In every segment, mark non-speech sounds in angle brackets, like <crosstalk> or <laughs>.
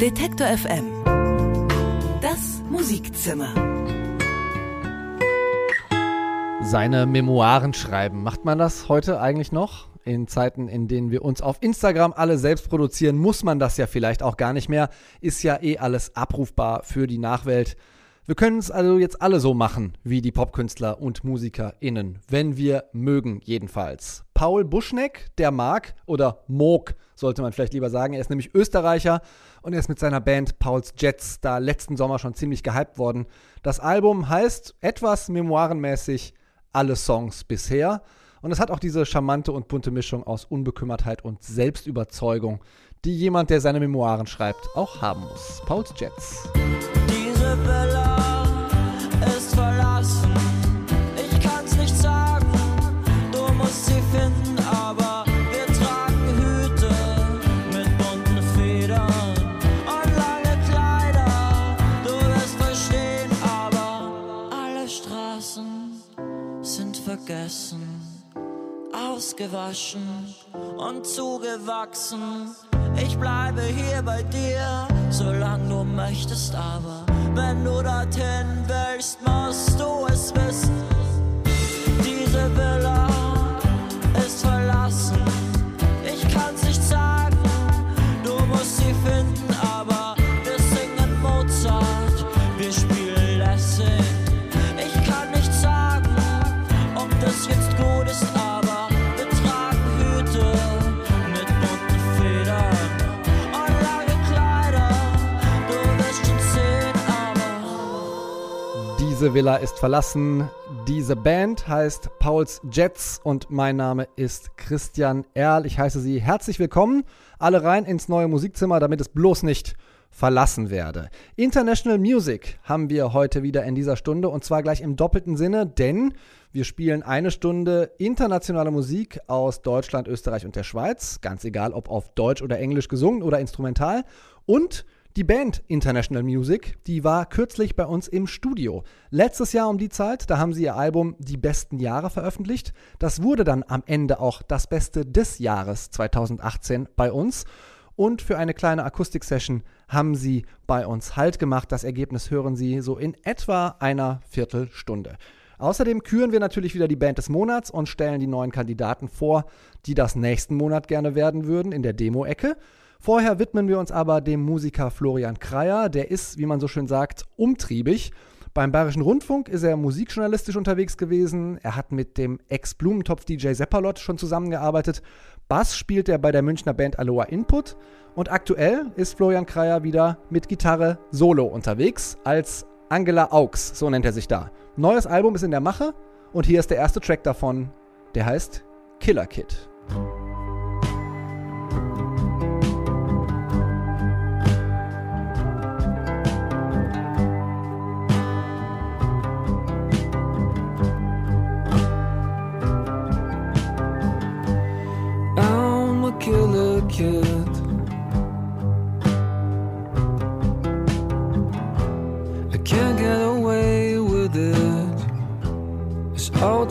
Detektor FM. Das Musikzimmer. Seine Memoiren schreiben. Macht man das heute eigentlich noch? In Zeiten, in denen wir uns auf Instagram alle selbst produzieren, muss man das ja vielleicht auch gar nicht mehr. Ist ja eh alles abrufbar für die Nachwelt. Wir können es also jetzt alle so machen, wie die Popkünstler und MusikerInnen, wenn wir mögen, jedenfalls. Paul Buschneck, der mag, oder Moog, sollte man vielleicht lieber sagen. Er ist nämlich Österreicher und er ist mit seiner Band Pauls Jets da letzten Sommer schon ziemlich gehypt worden. Das Album heißt etwas memoirenmäßig Alle Songs bisher. Und es hat auch diese charmante und bunte Mischung aus Unbekümmertheit und Selbstüberzeugung, die jemand, der seine Memoiren schreibt, auch haben muss. Pauls Jets. Diese Bella ist verlassen. Ich kann's nicht sagen, du musst sie finden, aber wir tragen Hüte mit bunten Federn und lange Kleider. Du wirst verstehen, aber alle Straßen sind vergessen, ausgewaschen und zugewachsen. Ich bleibe hier bei dir, solange du möchtest, aber wenn du dorthin willst, musst du es wissen. Diese Villa Diese Villa ist verlassen. Diese Band heißt Pauls Jets und mein Name ist Christian Erl. Ich heiße Sie herzlich willkommen. Alle rein ins neue Musikzimmer, damit es bloß nicht verlassen werde. International Music haben wir heute wieder in dieser Stunde und zwar gleich im doppelten Sinne, denn wir spielen eine Stunde internationale Musik aus Deutschland, Österreich und der Schweiz, ganz egal ob auf Deutsch oder Englisch gesungen oder instrumental und die Band International Music, die war kürzlich bei uns im Studio. Letztes Jahr um die Zeit, da haben sie ihr Album Die besten Jahre veröffentlicht. Das wurde dann am Ende auch das Beste des Jahres 2018 bei uns. Und für eine kleine Akustik-Session haben sie bei uns Halt gemacht. Das Ergebnis hören Sie so in etwa einer Viertelstunde. Außerdem küren wir natürlich wieder die Band des Monats und stellen die neuen Kandidaten vor, die das nächsten Monat gerne werden würden in der Demo-Ecke. Vorher widmen wir uns aber dem Musiker Florian Kreier. Der ist, wie man so schön sagt, umtriebig. Beim Bayerischen Rundfunk ist er musikjournalistisch unterwegs gewesen. Er hat mit dem Ex-Blumentopf-DJ Seppalot schon zusammengearbeitet. Bass spielt er bei der Münchner Band Aloha Input. Und aktuell ist Florian Kreier wieder mit Gitarre solo unterwegs als Angela Augs, so nennt er sich da. Neues Album ist in der Mache und hier ist der erste Track davon. Der heißt Killer Kid.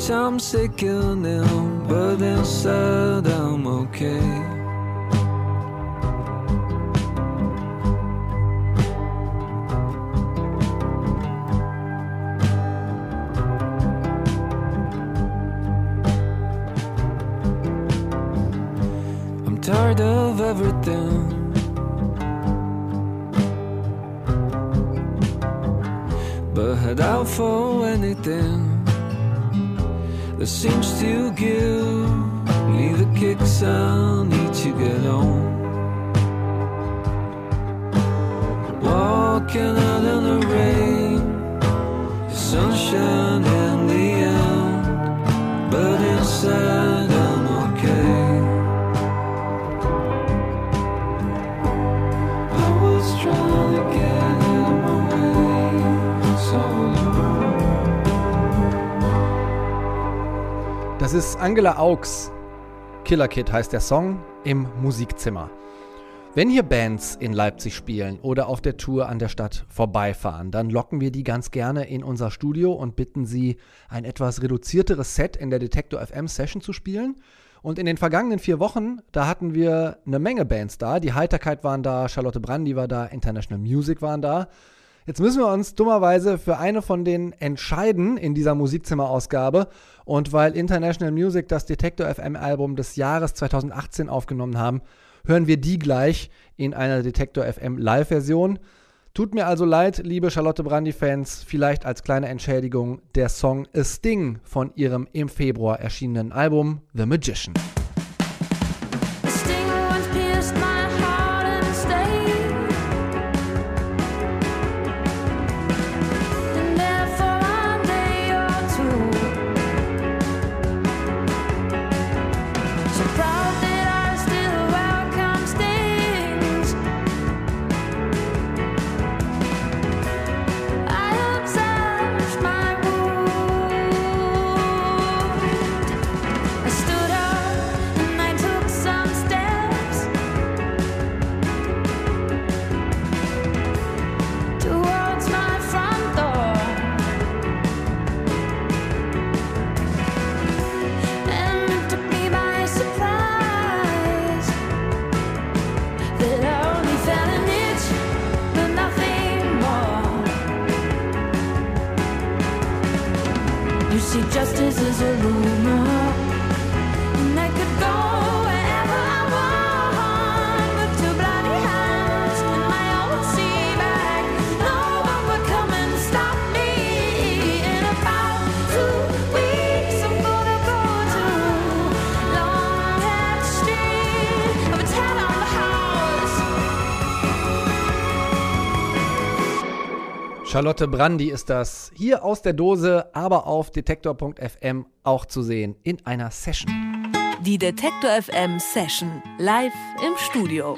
It's sick time sickening, but inside I'm okay. I'm tired of everything. But head out for anything that seems to give me the kicks I need to get on. Walking out in the rain, the sunshine in the end, but inside Das ist Angela Augs. Killer Kid heißt der Song im Musikzimmer. Wenn hier Bands in Leipzig spielen oder auf der Tour an der Stadt vorbeifahren, dann locken wir die ganz gerne in unser Studio und bitten sie, ein etwas reduzierteres Set in der Detektor FM Session zu spielen. Und in den vergangenen vier Wochen, da hatten wir eine Menge Bands da. Die Heiterkeit waren da, Charlotte Brandy war da, International Music waren da. Jetzt müssen wir uns dummerweise für eine von denen entscheiden in dieser Musikzimmerausgabe. Und weil International Music das Detector FM Album des Jahres 2018 aufgenommen haben, hören wir die gleich in einer Detector FM Live-Version. Tut mir also leid, liebe Charlotte Brandy-Fans, vielleicht als kleine Entschädigung der Song A Sting von ihrem im Februar erschienenen Album The Magician. Charlotte Brandy ist das hier aus der Dose, aber auf detektor.fm auch zu sehen in einer Session. Die Detektor FM Session live im Studio.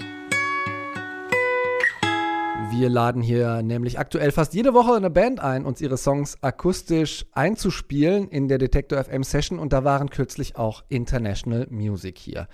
Wir laden hier nämlich aktuell fast jede Woche eine Band ein, uns ihre Songs akustisch einzuspielen in der Detektor FM Session und da waren kürzlich auch International Music hier.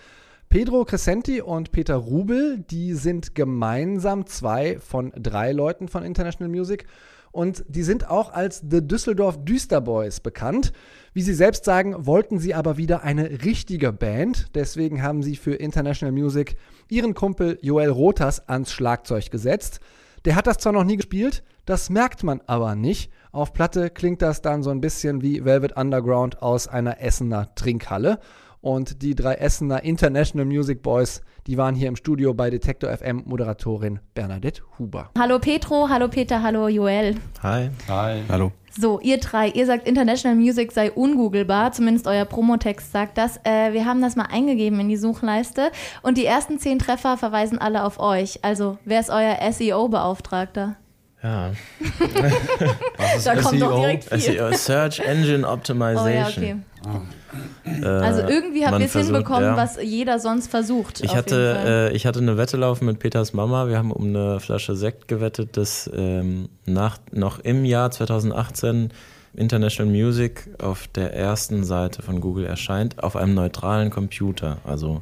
Pedro Crescenti und Peter Rubel, die sind gemeinsam zwei von drei Leuten von International Music und die sind auch als The Düsseldorf Düsterboys bekannt. Wie sie selbst sagen, wollten sie aber wieder eine richtige Band. Deswegen haben sie für International Music ihren Kumpel Joel Rotas ans Schlagzeug gesetzt. Der hat das zwar noch nie gespielt, das merkt man aber nicht. Auf Platte klingt das dann so ein bisschen wie Velvet Underground aus einer Essener Trinkhalle. Und die drei Essener International Music Boys, die waren hier im Studio bei Detektor FM Moderatorin Bernadette Huber. Hallo Petro, hallo Peter, hallo Joel. Hi. Hi. Hallo. So, ihr drei, ihr sagt International Music sei ungoogelbar, zumindest euer Promotext sagt das. Äh, wir haben das mal eingegeben in die Suchleiste und die ersten zehn Treffer verweisen alle auf euch. Also, wer ist euer SEO-Beauftragter? Ja. <laughs> Da kommt doch direkt viel. SEO, Search Engine Optimization. Oh ja, okay. Äh, Also irgendwie habt man ihr es hinbekommen, ja. was jeder sonst versucht. Ich hatte, äh, ich hatte eine Wette laufen mit Peters Mama. Wir haben um eine Flasche Sekt gewettet, dass ähm, nach, noch im Jahr 2018 International Music auf der ersten Seite von Google erscheint, auf einem neutralen Computer, also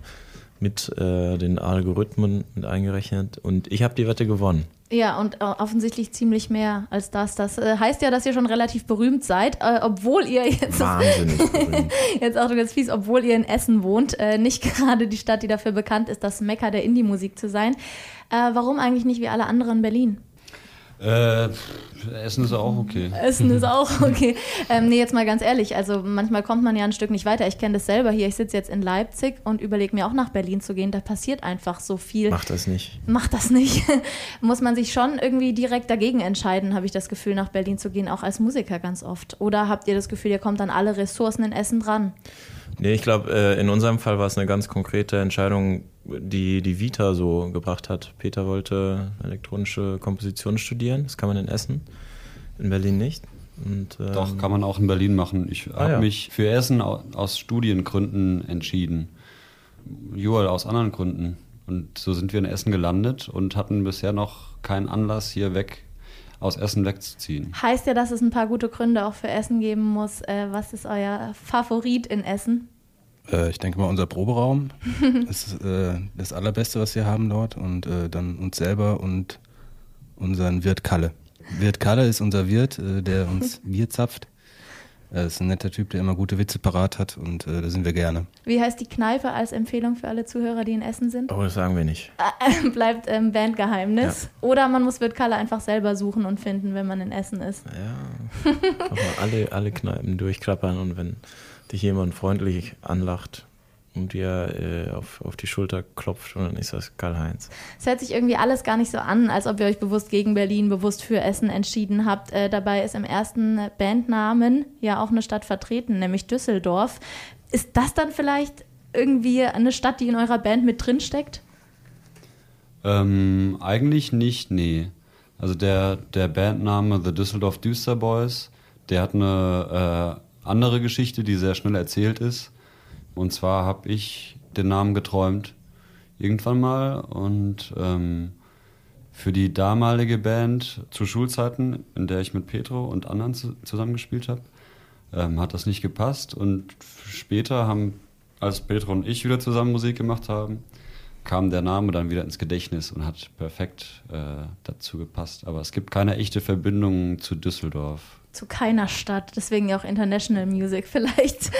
mit äh, den Algorithmen mit eingerechnet. Und ich habe die Wette gewonnen. Ja, und äh, offensichtlich ziemlich mehr als das. Das äh, heißt ja, dass ihr schon relativ berühmt seid, äh, obwohl ihr jetzt, <laughs> Wahnsinnig berühmt. jetzt auch ganz fies, obwohl ihr in Essen wohnt, äh, nicht <laughs> gerade die Stadt, die dafür bekannt ist, das Mekka der Indie-Musik zu sein. Äh, warum eigentlich nicht wie alle anderen Berlin? Äh, Essen ist auch okay. Essen ist auch <laughs> okay. Ähm, nee, jetzt mal ganz ehrlich, also manchmal kommt man ja ein Stück nicht weiter. Ich kenne das selber hier. Ich sitze jetzt in Leipzig und überlege mir auch nach Berlin zu gehen. Da passiert einfach so viel. Mach das nicht. Macht das nicht. <laughs> Muss man sich schon irgendwie direkt dagegen entscheiden, habe ich das Gefühl, nach Berlin zu gehen, auch als Musiker ganz oft. Oder habt ihr das Gefühl, ihr kommt an alle Ressourcen in Essen dran? Nee, ich glaube, äh, in unserem Fall war es eine ganz konkrete Entscheidung, die die Vita so gebracht hat. Peter wollte elektronische Komposition studieren, das kann man in Essen, in Berlin nicht. Und, ähm, Doch, kann man auch in Berlin machen. Ich Ah, habe ja. mich für Essen au- aus Studiengründen entschieden. Joel aus anderen Gründen. Und so sind wir in Essen gelandet und hatten bisher noch keinen Anlass, hier weg aus Essen wegzuziehen. Heißt ja, dass es ein paar gute Gründe auch für Essen geben muss. Äh, was ist euer Favorit in Essen? Äh, ich denke mal, unser Proberaum <laughs> ist äh, das Allerbeste, was wir haben dort. Und äh, dann uns selber und unseren Wirt Kalle. Wirt Kalle ist unser Wirt, äh, der uns Bier zapft. Er ist ein netter Typ, der immer gute Witze parat hat und äh, da sind wir gerne. Wie heißt die Kneipe als Empfehlung für alle Zuhörer, die in Essen sind? Oh, das sagen wir nicht. <laughs> Bleibt ähm, Bandgeheimnis. Oder man muss Wirtkalle einfach selber suchen und finden, wenn man in Essen ist. Ja. <laughs> Kann man alle, alle Kneipen durchklappern und wenn dich jemand freundlich anlacht und dir äh, auf, auf die Schulter klopft, und dann ist das Karl-Heinz. Es hört sich irgendwie alles gar nicht so an, als ob ihr euch bewusst gegen Berlin, bewusst für Essen entschieden habt. Äh, dabei ist im ersten Bandnamen ja auch eine Stadt vertreten, nämlich Düsseldorf. Ist das dann vielleicht irgendwie eine Stadt, die in eurer Band mit drin steckt? Ähm, eigentlich nicht, nee. Also der, der Bandname The Düsseldorf Düster Boys, der hat eine äh, andere Geschichte, die sehr schnell erzählt ist. Und zwar habe ich den Namen geträumt irgendwann mal und ähm, für die damalige Band zu Schulzeiten, in der ich mit Petro und anderen zu, zusammengespielt habe, ähm, hat das nicht gepasst. Und später haben, als Petro und ich wieder zusammen Musik gemacht haben, kam der Name dann wieder ins Gedächtnis und hat perfekt äh, dazu gepasst. Aber es gibt keine echte Verbindung zu Düsseldorf. Zu keiner Stadt, deswegen ja auch International Music <laughs> vielleicht.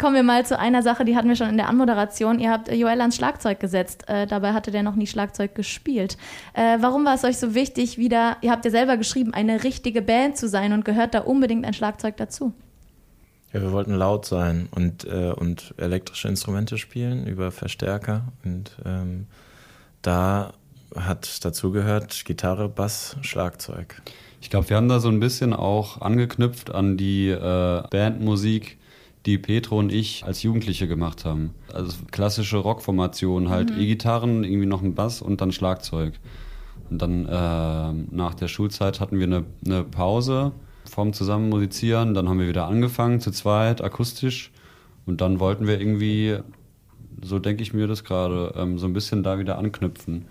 Kommen wir mal zu einer Sache, die hatten wir schon in der Anmoderation. Ihr habt Joel ans Schlagzeug gesetzt. Äh, dabei hatte der noch nie Schlagzeug gespielt. Äh, warum war es euch so wichtig, wieder, ihr habt ja selber geschrieben, eine richtige Band zu sein und gehört da unbedingt ein Schlagzeug dazu? Ja, wir wollten laut sein und, äh, und elektrische Instrumente spielen über Verstärker. Und ähm, da hat dazu gehört Gitarre, Bass, Schlagzeug. Ich glaube, wir haben da so ein bisschen auch angeknüpft an die äh, Bandmusik, die Petro und ich als Jugendliche gemacht haben. Also klassische Rockformation, halt E-Gitarren, irgendwie noch ein Bass und dann Schlagzeug. Und dann äh, nach der Schulzeit hatten wir eine, eine Pause vom Zusammen musizieren. Dann haben wir wieder angefangen zu zweit, akustisch. Und dann wollten wir irgendwie, so denke ich mir das gerade, ähm, so ein bisschen da wieder anknüpfen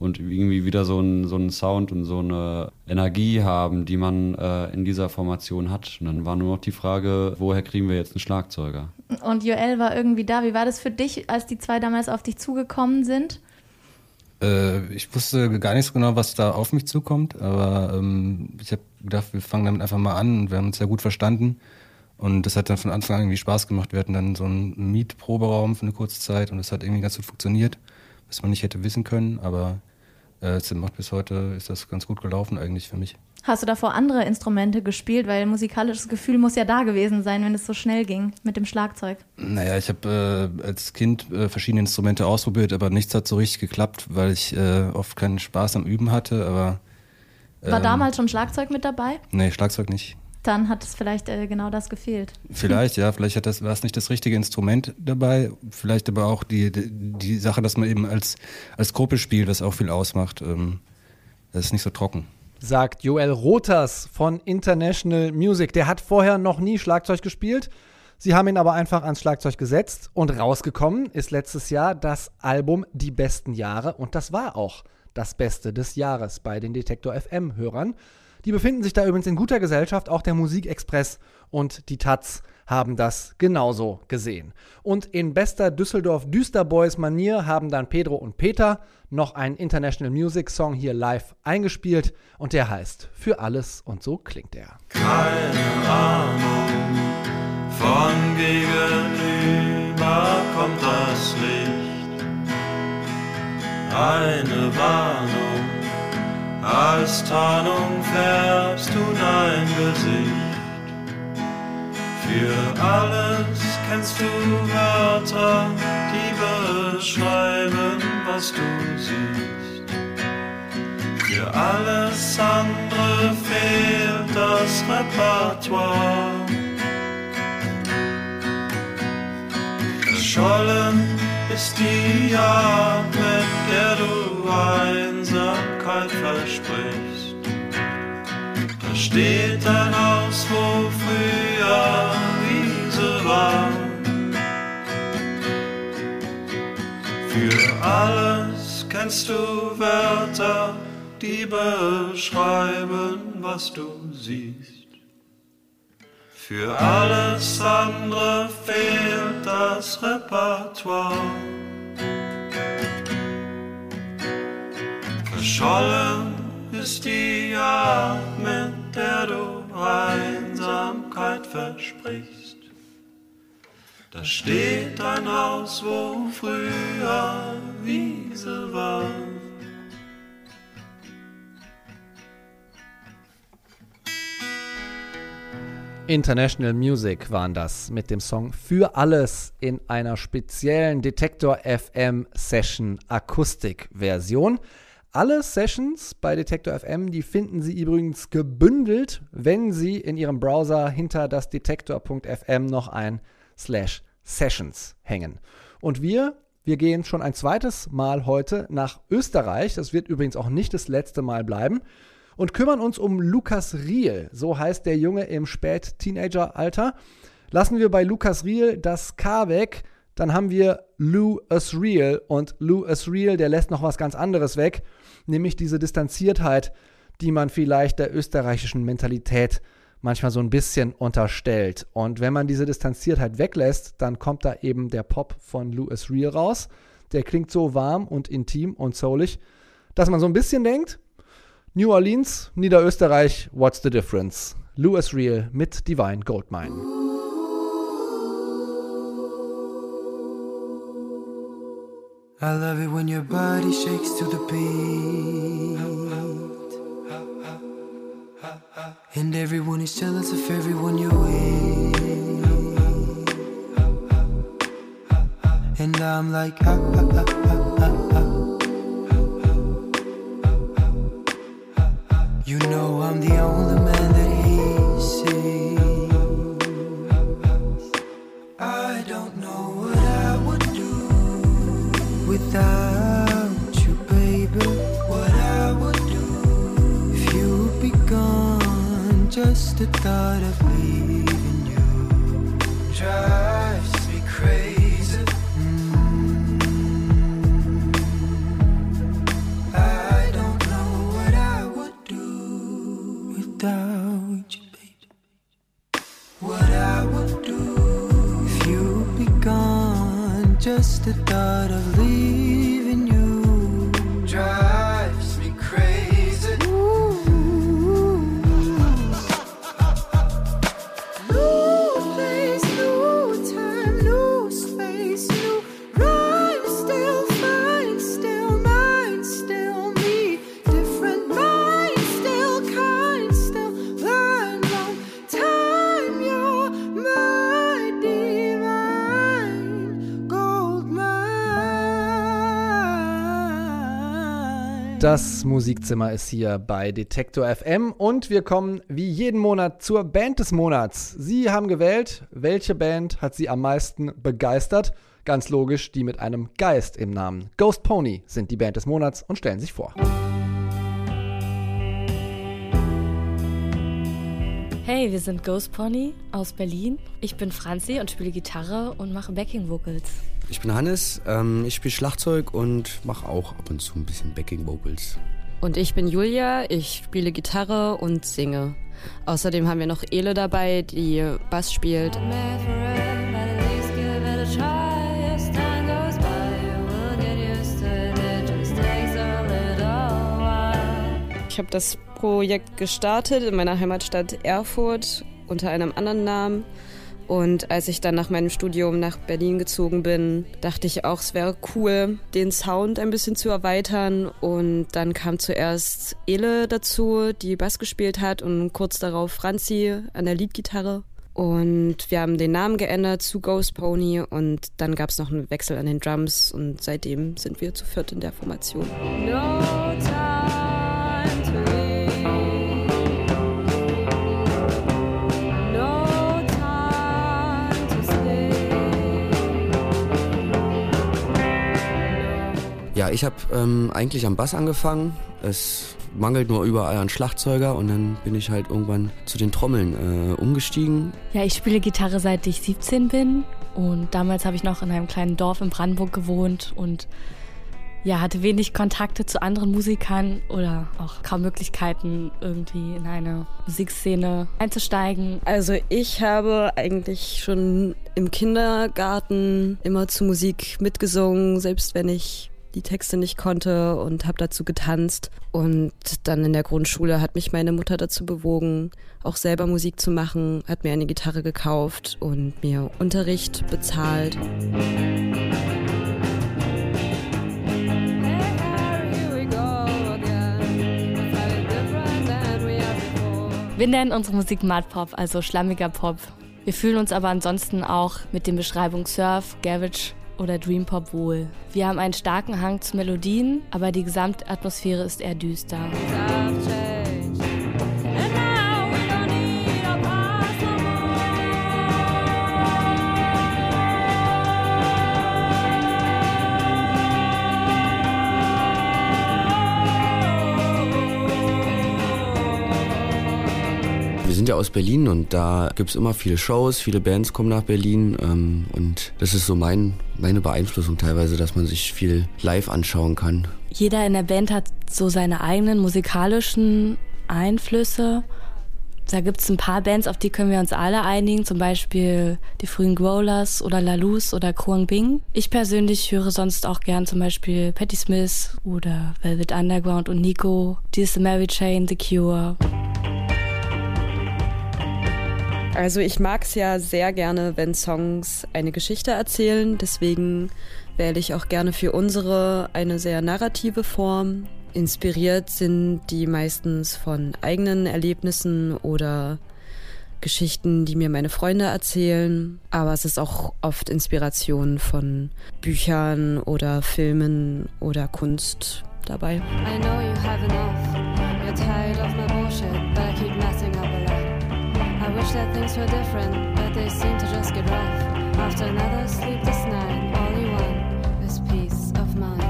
und irgendwie wieder so einen so einen Sound und so eine Energie haben, die man äh, in dieser Formation hat. Und dann war nur noch die Frage, woher kriegen wir jetzt einen Schlagzeuger? Und Joel war irgendwie da. Wie war das für dich, als die zwei damals auf dich zugekommen sind? Äh, ich wusste gar nicht so genau, was da auf mich zukommt, aber ähm, ich habe gedacht, wir fangen damit einfach mal an und wir haben uns sehr gut verstanden. Und das hat dann von Anfang an irgendwie Spaß gemacht. Wir hatten dann so einen Mietproberaum für eine kurze Zeit und das hat irgendwie ganz gut funktioniert, was man nicht hätte wissen können, aber es macht bis heute ist das ganz gut gelaufen eigentlich für mich. Hast du davor andere Instrumente gespielt? Weil musikalisches Gefühl muss ja da gewesen sein, wenn es so schnell ging mit dem Schlagzeug. Naja, ich habe äh, als Kind äh, verschiedene Instrumente ausprobiert, aber nichts hat so richtig geklappt, weil ich äh, oft keinen Spaß am Üben hatte, aber War ähm, damals schon Schlagzeug mit dabei? Nee, Schlagzeug nicht. Dann hat es vielleicht äh, genau das gefehlt. Vielleicht, ja, vielleicht hat das, war es nicht das richtige Instrument dabei, vielleicht aber auch die, die, die Sache, dass man eben als, als Gruppe spielt, was auch viel ausmacht. Ähm, das ist nicht so trocken. sagt Joel Rothers von International Music. Der hat vorher noch nie Schlagzeug gespielt. Sie haben ihn aber einfach ans Schlagzeug gesetzt und rausgekommen ist letztes Jahr das Album Die besten Jahre und das war auch das Beste des Jahres bei den Detektor FM Hörern. Die befinden sich da übrigens in guter Gesellschaft, auch der Musikexpress und die Taz haben das genauso gesehen. Und in bester Düsseldorf Düsterboys Manier haben dann Pedro und Peter noch einen International Music Song hier live eingespielt und der heißt Für alles und so klingt er. Keine Ahnung, von gegenüber kommt das Licht. Eine Warnung, als Tarnung färbst du dein Gesicht. Für alles kennst du Wörter, die beschreiben, was du siehst. Für alles andere fehlt das Repertoire. Verschollen ist die Art, mit der du Einsamkeit versprichst. Da steht ein Haus, wo früher Wiese war. Für alles kennst du Wörter, die beschreiben, was du siehst. Für alles andere fehlt das Repertoire. Verschollen ist die Art, mit der du Einsamkeit versprichst. Da steht ein Haus, wo früher Wiese war. International Music waren das mit dem Song Für alles in einer speziellen Detektor FM Session Akustik-Version. Alle Sessions bei Detektor FM, die finden Sie übrigens gebündelt, wenn Sie in Ihrem Browser hinter das detektor.fm noch ein Slash Sessions hängen. Und wir, wir gehen schon ein zweites Mal heute nach Österreich. Das wird übrigens auch nicht das letzte Mal bleiben und kümmern uns um Lukas Riel. So heißt der Junge im Spät-Teenager-Alter. Lassen wir bei Lukas Riel das K weg, dann haben wir Lou Asriel und Lou Asriel, der lässt noch was ganz anderes weg, nämlich diese Distanziertheit, die man vielleicht der österreichischen Mentalität manchmal so ein bisschen unterstellt. Und wenn man diese Distanziertheit weglässt, dann kommt da eben der Pop von Lou Asriel raus. Der klingt so warm und intim und soulig, dass man so ein bisschen denkt, New Orleans, Niederösterreich, what's the difference? Louis Real mit Divine Goldmine. I love it when your body shakes to the beat. And everyone is jealous of everyone you're with. And I'm like, ah, ah, ah, ah, Just the thought of leaving you drives me crazy. Mm. I don't know what I would do without you, baby. What I would do if you'd be gone. Just the thought of leaving Das Musikzimmer ist hier bei Detektor FM und wir kommen wie jeden Monat zur Band des Monats. Sie haben gewählt, welche Band hat Sie am meisten begeistert? Ganz logisch, die mit einem Geist im Namen. Ghost Pony sind die Band des Monats und stellen sich vor. Hey, wir sind Ghost Pony aus Berlin. Ich bin Franzi und spiele Gitarre und mache Backing Vocals. Ich bin Hannes, ähm, ich spiele Schlagzeug und mache auch ab und zu ein bisschen Backing Vocals. Und ich bin Julia, ich spiele Gitarre und singe. Außerdem haben wir noch Ele dabei, die Bass spielt. Ich habe das Projekt gestartet in meiner Heimatstadt Erfurt unter einem anderen Namen. Und als ich dann nach meinem Studium nach Berlin gezogen bin, dachte ich auch, es wäre cool, den Sound ein bisschen zu erweitern. Und dann kam zuerst Ele dazu, die Bass gespielt hat, und kurz darauf Franzi an der Leadgitarre. Und wir haben den Namen geändert zu Ghost Pony und dann gab es noch einen Wechsel an den Drums und seitdem sind wir zu viert in der Formation. No time Ja, ich habe ähm, eigentlich am Bass angefangen. Es mangelt nur überall an Schlagzeuger und dann bin ich halt irgendwann zu den Trommeln äh, umgestiegen. Ja, ich spiele Gitarre seit ich 17 bin und damals habe ich noch in einem kleinen Dorf in Brandenburg gewohnt und ja, hatte wenig Kontakte zu anderen Musikern oder auch kaum Möglichkeiten, irgendwie in eine Musikszene einzusteigen. Also ich habe eigentlich schon im Kindergarten immer zu Musik mitgesungen, selbst wenn ich die Texte nicht konnte und habe dazu getanzt. Und dann in der Grundschule hat mich meine Mutter dazu bewogen, auch selber Musik zu machen, hat mir eine Gitarre gekauft und mir Unterricht bezahlt. Wir nennen unsere Musik Mud Pop, also schlammiger Pop. Wir fühlen uns aber ansonsten auch mit den Beschreibungen Surf, Garage oder Dream Pop wohl. Wir haben einen starken Hang zu Melodien, aber die Gesamtatmosphäre ist eher düster. Wir sind ja aus Berlin und da gibt es immer viele Shows, viele Bands kommen nach Berlin ähm, und das ist so mein, meine Beeinflussung teilweise, dass man sich viel live anschauen kann. Jeder in der Band hat so seine eigenen musikalischen Einflüsse. Da gibt es ein paar Bands, auf die können wir uns alle einigen, zum Beispiel die frühen Growlers oder Lalus oder Kuang Bing. Ich persönlich höre sonst auch gern zum Beispiel Patti Smith oder Velvet Underground und Nico, Dear Mary Chain, The Cure. Also ich mag es ja sehr gerne, wenn Songs eine Geschichte erzählen. Deswegen wähle ich auch gerne für unsere eine sehr narrative Form. Inspiriert sind die meistens von eigenen Erlebnissen oder Geschichten, die mir meine Freunde erzählen. Aber es ist auch oft Inspiration von Büchern oder Filmen oder Kunst dabei. I know you have enough. You're tired of my bullshit, but I keep messing up wish that things were different, but they seem to just get rough. After another sleepless night, all you want is peace of mind.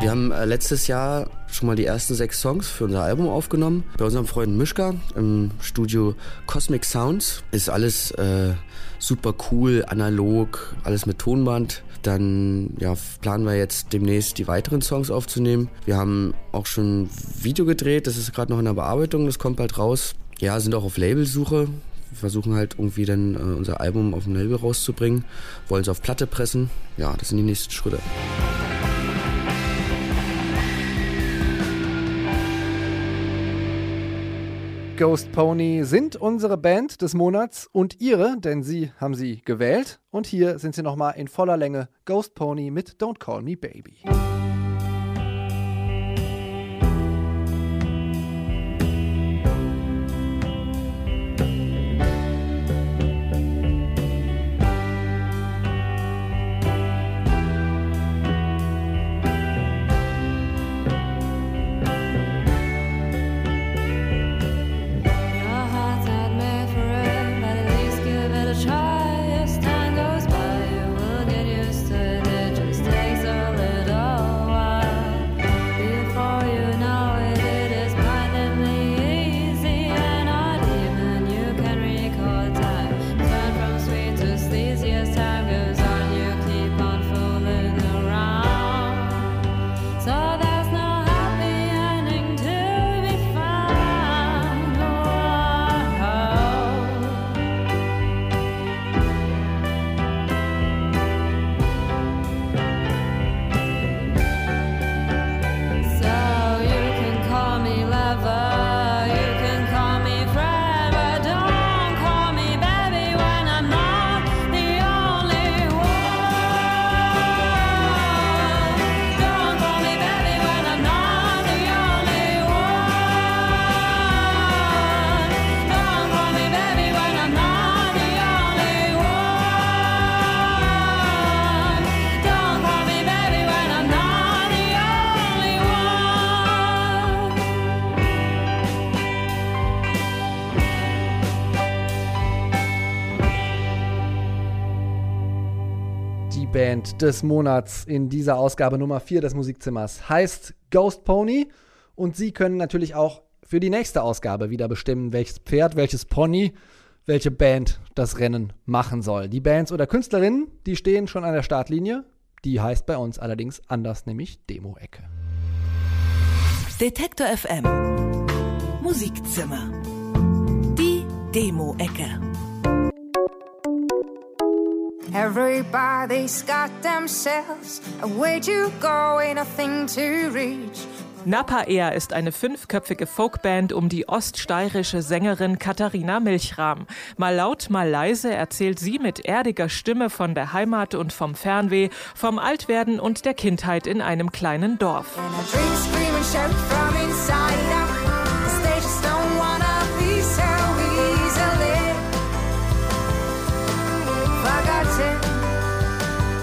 Wir haben äh, letztes Jahr schon mal die ersten sechs Songs für unser Album aufgenommen. Bei unserem Freund Mischka im Studio Cosmic Sounds. Ist alles äh, super cool, analog, alles mit Tonband. Dann ja, planen wir jetzt demnächst die weiteren Songs aufzunehmen. Wir haben auch schon ein Video gedreht, das ist gerade noch in der Bearbeitung, das kommt bald raus. Ja, sind auch auf Labelsuche. Wir versuchen halt irgendwie dann äh, unser Album auf dem Label rauszubringen, wollen es auf Platte pressen. Ja, das sind die nächsten Schritte. Ghost Pony sind unsere Band des Monats und ihre, denn sie haben sie gewählt. Und hier sind sie nochmal in voller Länge Ghost Pony mit Don't Call Me Baby. Band des Monats in dieser Ausgabe Nummer 4 des Musikzimmers heißt Ghost Pony. Und Sie können natürlich auch für die nächste Ausgabe wieder bestimmen, welches Pferd, welches Pony, welche Band das Rennen machen soll. Die Bands oder Künstlerinnen, die stehen schon an der Startlinie. Die heißt bei uns allerdings anders, nämlich Demo-Ecke. Detektor FM. Musikzimmer. Die Demo-Ecke. Everybody's got themselves a way to go, ain't a thing to reach. Napa Air ist eine fünfköpfige Folkband um die oststeirische Sängerin Katharina Milchram. Mal laut, mal leise erzählt sie mit erdiger Stimme von der Heimat und vom Fernweh, vom Altwerden und der Kindheit in einem kleinen Dorf.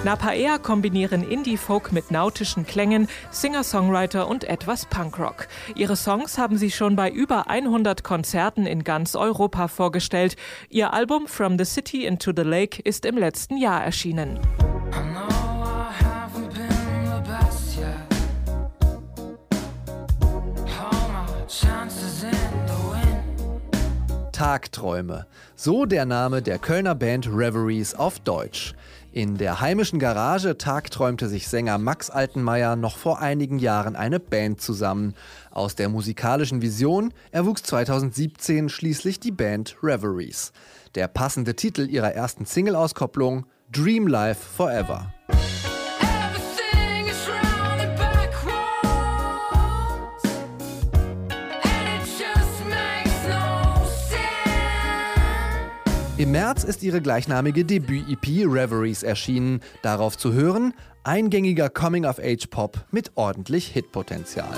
Napa Air kombinieren Indie-Folk mit nautischen Klängen, Singer-Songwriter und etwas Punkrock. Ihre Songs haben sie schon bei über 100 Konzerten in ganz Europa vorgestellt. Ihr Album From the City into the Lake ist im letzten Jahr erschienen. Tagträume. So der Name der Kölner Band Reveries auf Deutsch. In der heimischen Garage tagträumte sich Sänger Max Altenmeier noch vor einigen Jahren eine Band zusammen. Aus der musikalischen Vision erwuchs 2017 schließlich die Band Reveries. Der passende Titel ihrer ersten Single-Auskopplung Dream Life Forever. Im März ist ihre gleichnamige Debüt-EP Reveries erschienen. Darauf zu hören, eingängiger Coming-of-Age-Pop mit ordentlich Hitpotenzial.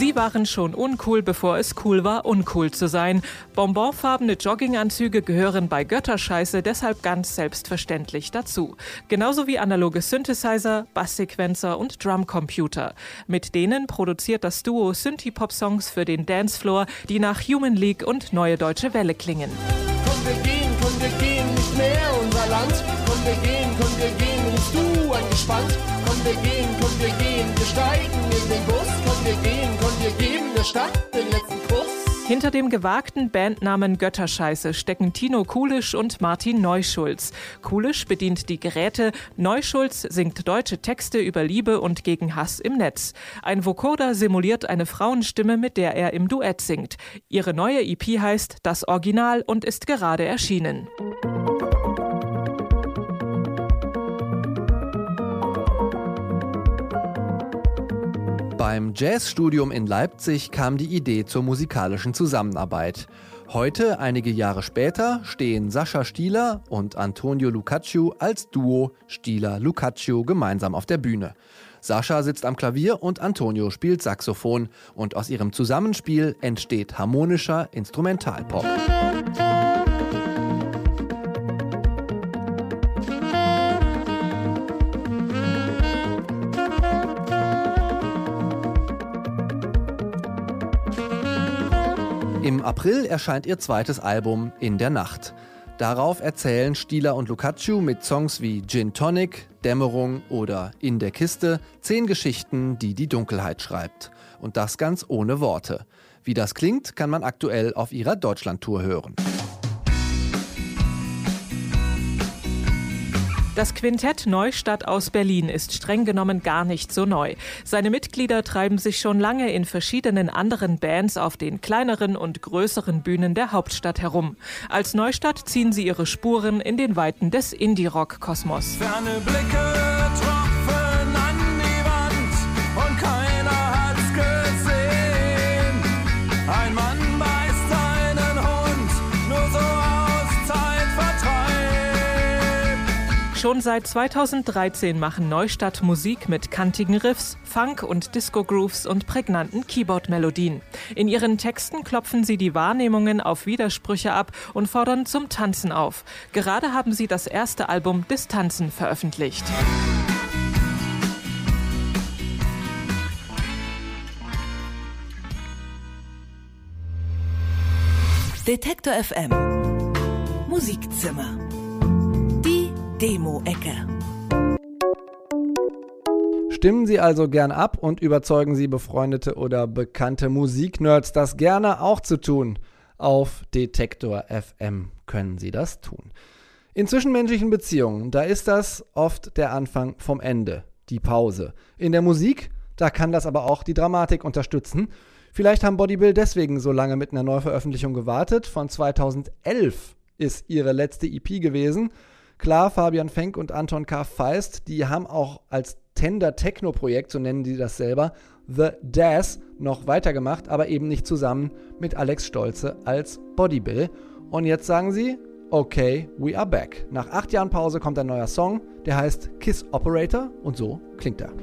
Sie waren schon uncool, bevor es cool war, uncool zu sein. Bonbonfarbene Jogginganzüge gehören bei Götterscheiße deshalb ganz selbstverständlich dazu. Genauso wie analoge Synthesizer, Basssequenzer und Drumcomputer. Mit denen produziert das Duo Synthie-Pop-Songs für den Dancefloor, die nach Human League und Neue Deutsche Welle klingen. Komm, wir gehen, komm, wir gehen, nicht mehr unser Land. Komm, wir gehen, komm, wir gehen, rufst du angespannt. Komm, wir gehen, komm, wir gehen, wir steigen in den Bus. Komm, wir gehen, der Stadt den letzten Kuss. Hinter dem gewagten Bandnamen Götterscheiße stecken Tino Kulisch und Martin Neuschulz. Kulisch bedient die Geräte, Neuschulz singt deutsche Texte über Liebe und gegen Hass im Netz. Ein Vocoder simuliert eine Frauenstimme, mit der er im Duett singt. Ihre neue EP heißt Das Original und ist gerade erschienen. Beim Jazzstudium in Leipzig kam die Idee zur musikalischen Zusammenarbeit. Heute, einige Jahre später, stehen Sascha Stieler und Antonio Lucaccio als Duo Stieler-Lucaccio gemeinsam auf der Bühne. Sascha sitzt am Klavier und Antonio spielt Saxophon und aus ihrem Zusammenspiel entsteht harmonischer Instrumentalpop. Im April erscheint ihr zweites Album In der Nacht. Darauf erzählen Stieler und Lucaccio mit Songs wie Gin Tonic, Dämmerung oder In der Kiste zehn Geschichten, die die Dunkelheit schreibt. Und das ganz ohne Worte. Wie das klingt, kann man aktuell auf ihrer Deutschlandtour hören. Das Quintett Neustadt aus Berlin ist streng genommen gar nicht so neu. Seine Mitglieder treiben sich schon lange in verschiedenen anderen Bands auf den kleineren und größeren Bühnen der Hauptstadt herum. Als Neustadt ziehen sie ihre Spuren in den Weiten des Indie-Rock-Kosmos. Ferne Blicke tropfen Schon seit 2013 machen Neustadt Musik mit kantigen Riffs, Funk- und Disco-Grooves und prägnanten Keyboard-Melodien. In ihren Texten klopfen sie die Wahrnehmungen auf Widersprüche ab und fordern zum Tanzen auf. Gerade haben sie das erste Album Distanzen veröffentlicht. Detektor FM Musikzimmer. Demo-Ecke. Stimmen Sie also gern ab und überzeugen Sie befreundete oder bekannte Musiknerds, das gerne auch zu tun. Auf Detektor FM können Sie das tun. In zwischenmenschlichen Beziehungen, da ist das oft der Anfang vom Ende, die Pause. In der Musik, da kann das aber auch die Dramatik unterstützen. Vielleicht haben Body Bill deswegen so lange mit einer Neuveröffentlichung gewartet. Von 2011 ist ihre letzte EP gewesen. Klar, Fabian Fenk und Anton K. Feist, die haben auch als Tender Techno-Projekt, so nennen die das selber, The Daz noch weitergemacht, aber eben nicht zusammen mit Alex Stolze als Body Bill. Und jetzt sagen sie, okay, we are back. Nach acht Jahren Pause kommt ein neuer Song, der heißt Kiss Operator und so klingt er.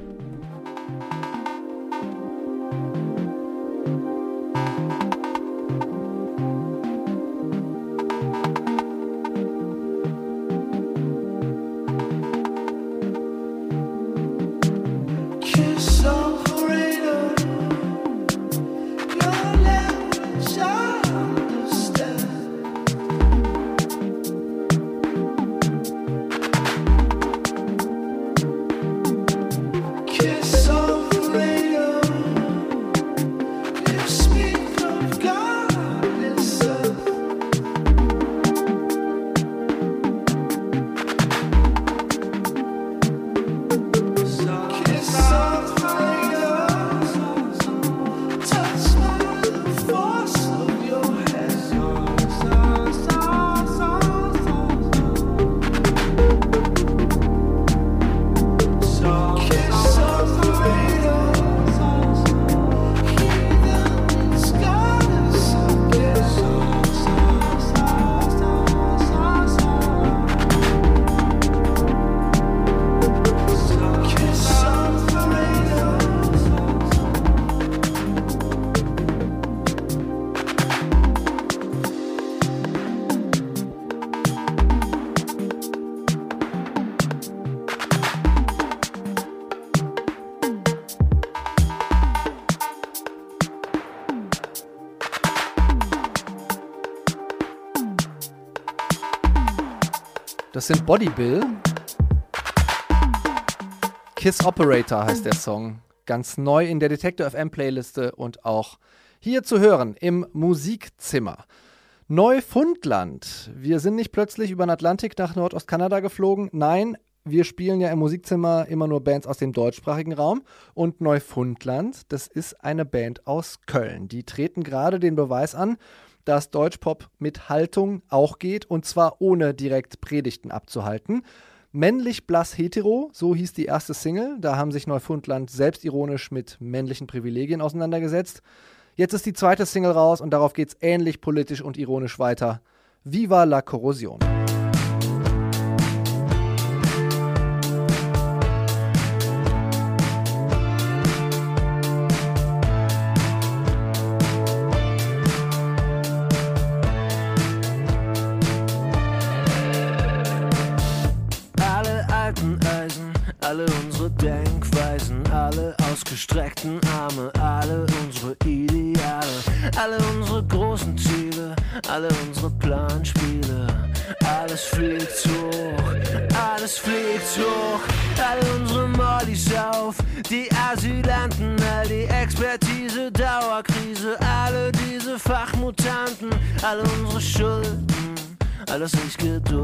Sind Body Bill. Kiss Operator heißt der Song. Ganz neu in der Detector FM Playliste und auch hier zu hören im Musikzimmer. Neufundland. Wir sind nicht plötzlich über den Atlantik nach Nordostkanada geflogen. Nein, wir spielen ja im Musikzimmer immer nur Bands aus dem deutschsprachigen Raum. Und Neufundland, das ist eine Band aus Köln. Die treten gerade den Beweis an, dass Deutschpop mit Haltung auch geht und zwar ohne direkt Predigten abzuhalten. Männlich blass hetero, so hieß die erste Single. Da haben sich Neufundland selbstironisch mit männlichen Privilegien auseinandergesetzt. Jetzt ist die zweite Single raus und darauf geht's ähnlich politisch und ironisch weiter. Viva la Corrosion. Alles nicht gedulden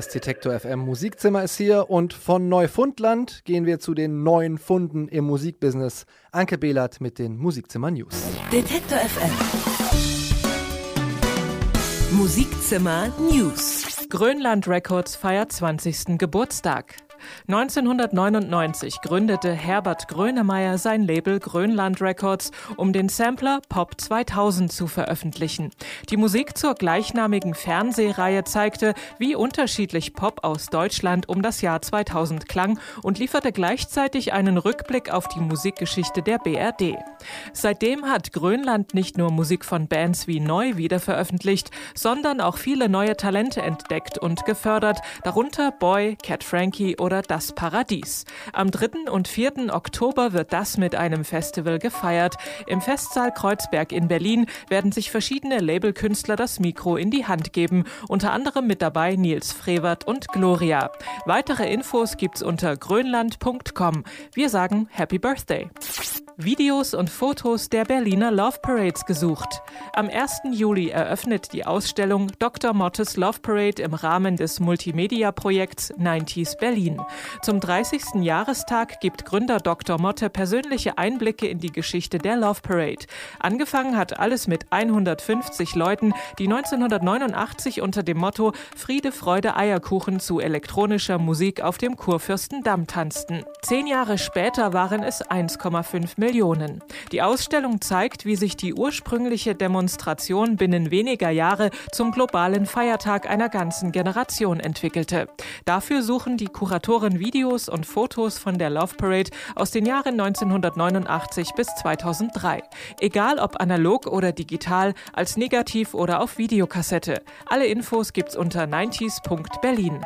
Das Detektor FM Musikzimmer ist hier und von Neufundland gehen wir zu den neuen Funden im Musikbusiness. Anke Behlert mit den Musikzimmer News. Detektor FM. Musikzimmer News. Grönland Records feiert 20. Geburtstag. 1999 gründete Herbert Grönemeyer sein Label Grönland Records, um den Sampler Pop 2000 zu veröffentlichen. Die Musik zur gleichnamigen Fernsehreihe zeigte, wie unterschiedlich Pop aus Deutschland um das Jahr 2000 klang und lieferte gleichzeitig einen Rückblick auf die Musikgeschichte der BRD. Seitdem hat Grönland nicht nur Musik von Bands wie Neu wieder veröffentlicht, sondern auch viele neue Talente entdeckt und gefördert, darunter Boy, Cat Frankie oder oder Das Paradies. Am 3. und 4. Oktober wird das mit einem Festival gefeiert. Im Festsaal Kreuzberg in Berlin werden sich verschiedene Labelkünstler das Mikro in die Hand geben. Unter anderem mit dabei Nils Frevert und Gloria. Weitere Infos gibt's unter grönland.com. Wir sagen Happy Birthday. Videos und Fotos der Berliner Love Parades gesucht. Am 1. Juli eröffnet die Ausstellung Dr. Mottes Love Parade im Rahmen des Multimedia-Projekts 90s Berlin. Zum 30. Jahrestag gibt Gründer Dr. Motte persönliche Einblicke in die Geschichte der Love Parade. Angefangen hat alles mit 150 Leuten, die 1989 unter dem Motto Friede, Freude, Eierkuchen zu elektronischer Musik auf dem Kurfürstendamm tanzten. Zehn Jahre später waren es 1,5 Millionen. Die Ausstellung zeigt, wie sich die ursprüngliche Demonstration binnen weniger Jahre zum globalen Feiertag einer ganzen Generation entwickelte. Dafür suchen die Kuratoren Videos und Fotos von der Love Parade aus den Jahren 1989 bis 2003. Egal ob analog oder digital, als Negativ oder auf Videokassette. Alle Infos gibt's unter 90s.berlin.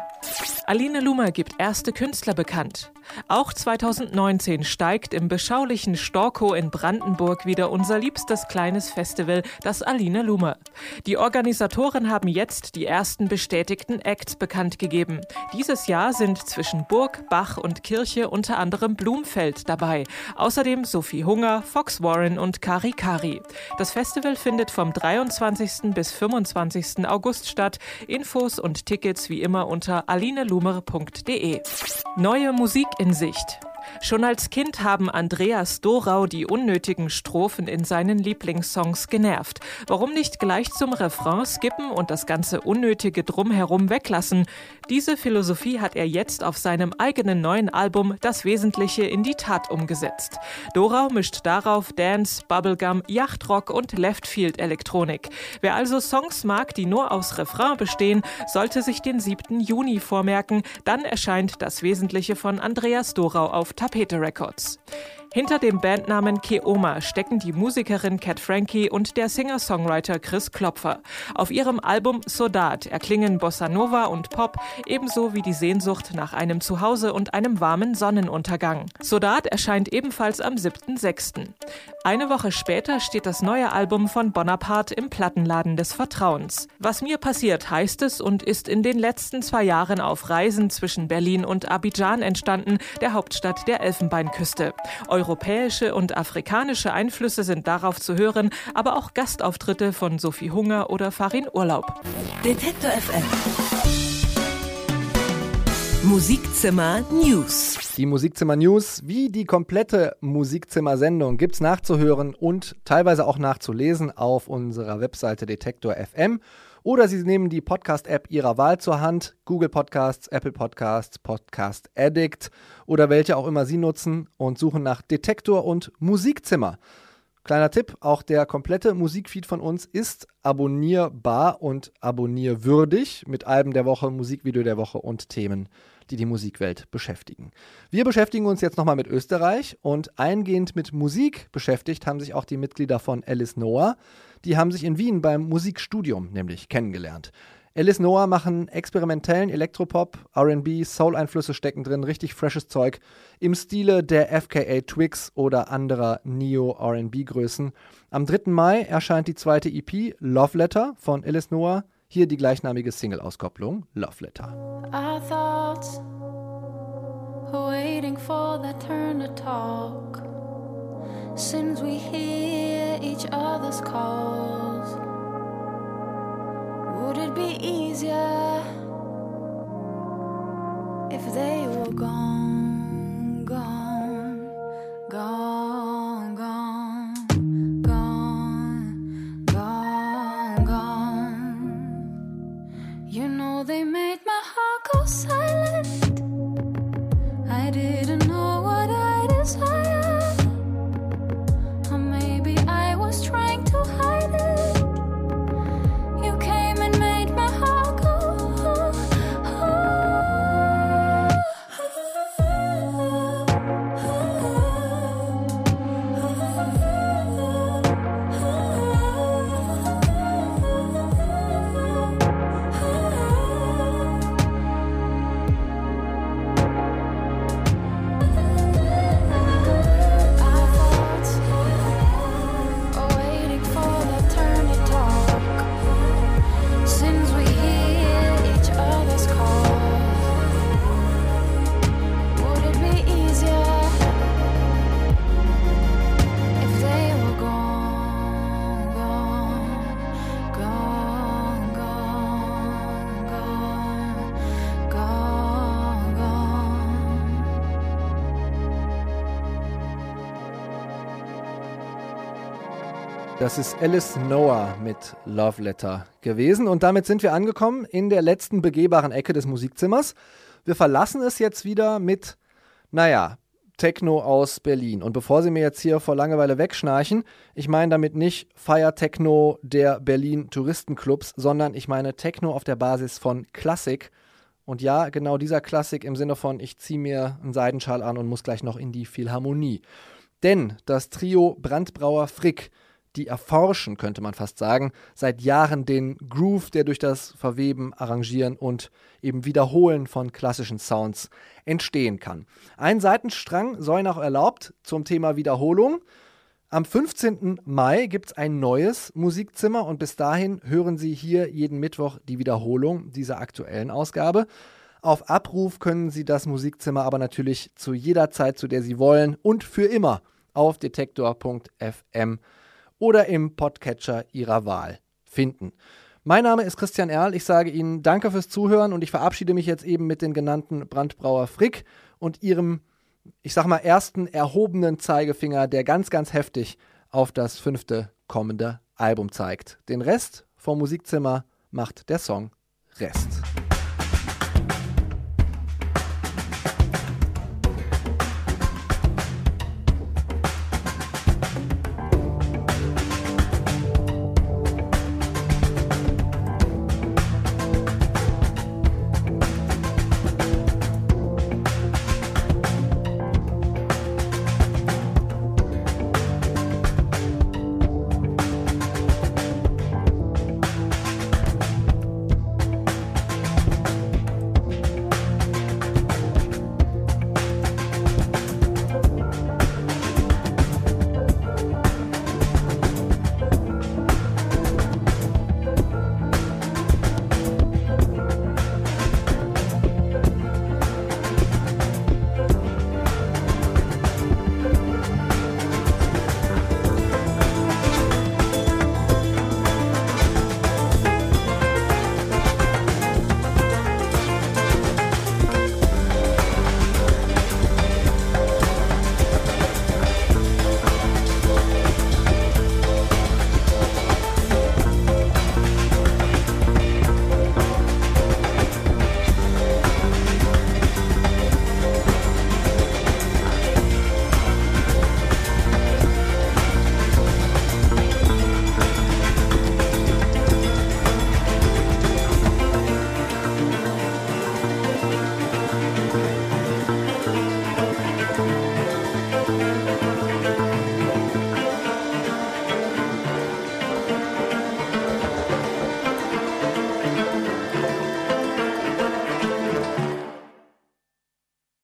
Aline Lumer gibt erste Künstler bekannt. Auch 2019 steigt im beschaulichen Storkow in Brandenburg wieder unser liebstes kleines Festival, das Aline Lumer. Die Organisatoren haben jetzt die ersten bestätigten Acts bekannt gegeben. Dieses Jahr sind zwischen Burg, Bach und Kirche unter anderem Blumfeld dabei. Außerdem Sophie Hunger, Fox Warren und Kari Kari. Das Festival findet vom 23. bis 25. August statt. Infos und Tickets wie immer unter alinelumer.de. Neue Musik in Sicht. Schon als Kind haben Andreas Dorau die unnötigen Strophen in seinen Lieblingssongs genervt. Warum nicht gleich zum Refrain skippen und das ganze Unnötige drumherum weglassen? Diese Philosophie hat er jetzt auf seinem eigenen neuen Album Das Wesentliche in die Tat umgesetzt. Dorau mischt darauf Dance, Bubblegum, Yachtrock und Leftfield Elektronik. Wer also Songs mag, die nur aus Refrain bestehen, sollte sich den 7. Juni vormerken. Dann erscheint Das Wesentliche von Andreas Dorau auf Tapete Records. Hinter dem Bandnamen Keoma stecken die Musikerin Cat Frankie und der Singer-Songwriter Chris Klopfer. Auf ihrem Album Sodat erklingen Bossa Nova und Pop, ebenso wie die Sehnsucht nach einem Zuhause und einem warmen Sonnenuntergang. Sodat erscheint ebenfalls am 7.6. Eine Woche später steht das neue Album von Bonaparte im Plattenladen des Vertrauens. Was mir passiert, heißt es und ist in den letzten zwei Jahren auf Reisen zwischen Berlin und Abidjan entstanden, der Hauptstadt der Elfenbeinküste. Europäische und afrikanische Einflüsse sind darauf zu hören, aber auch Gastauftritte von Sophie Hunger oder Farin Urlaub. Detektor FM. Musikzimmer News. Die Musikzimmer News, wie die komplette Musikzimmer-Sendung, gibt's nachzuhören und teilweise auch nachzulesen auf unserer Webseite Detektor FM. Oder Sie nehmen die Podcast-App Ihrer Wahl zur Hand, Google Podcasts, Apple Podcasts, Podcast Addict oder welche auch immer Sie nutzen und suchen nach Detektor und Musikzimmer. Kleiner Tipp, auch der komplette Musikfeed von uns ist abonnierbar und abonnierwürdig mit Alben der Woche, Musikvideo der Woche und Themen, die die Musikwelt beschäftigen. Wir beschäftigen uns jetzt nochmal mit Österreich und eingehend mit Musik beschäftigt haben sich auch die Mitglieder von Alice Noah. Die haben sich in Wien beim Musikstudium nämlich kennengelernt. Alice Noah machen experimentellen Elektropop, RB, Soul-Einflüsse stecken drin, richtig freshes Zeug im Stile der FKA Twigs oder anderer Neo-RB-Größen. Am 3. Mai erscheint die zweite EP Love Letter von Alice Noah. Hier die gleichnamige Single-Auskopplung Love Letter. Our thoughts waiting for their turn to talk. Since we hear each other's calls, would it be easier if they were gone, gone, gone, Das ist Alice Noah mit Love Letter gewesen. Und damit sind wir angekommen in der letzten begehbaren Ecke des Musikzimmers. Wir verlassen es jetzt wieder mit, naja, Techno aus Berlin. Und bevor Sie mir jetzt hier vor Langeweile wegschnarchen, ich meine damit nicht Fire Techno der Berlin Touristenclubs, sondern ich meine Techno auf der Basis von Klassik. Und ja, genau dieser Klassik im Sinne von, ich ziehe mir einen Seidenschal an und muss gleich noch in die Philharmonie. Denn das Trio Brandbrauer Frick, die erforschen, könnte man fast sagen, seit Jahren den Groove, der durch das Verweben, Arrangieren und eben Wiederholen von klassischen Sounds entstehen kann. Ein Seitenstrang soll noch erlaubt zum Thema Wiederholung. Am 15. Mai gibt es ein neues Musikzimmer und bis dahin hören Sie hier jeden Mittwoch die Wiederholung dieser aktuellen Ausgabe. Auf Abruf können Sie das Musikzimmer aber natürlich zu jeder Zeit, zu der Sie wollen und für immer auf detektor.fm oder im Podcatcher Ihrer Wahl finden. Mein Name ist Christian Erl. Ich sage Ihnen danke fürs Zuhören und ich verabschiede mich jetzt eben mit den genannten Brandbrauer Frick und ihrem, ich sag mal, ersten erhobenen Zeigefinger, der ganz, ganz heftig auf das fünfte kommende Album zeigt. Den Rest vom Musikzimmer macht der Song Rest.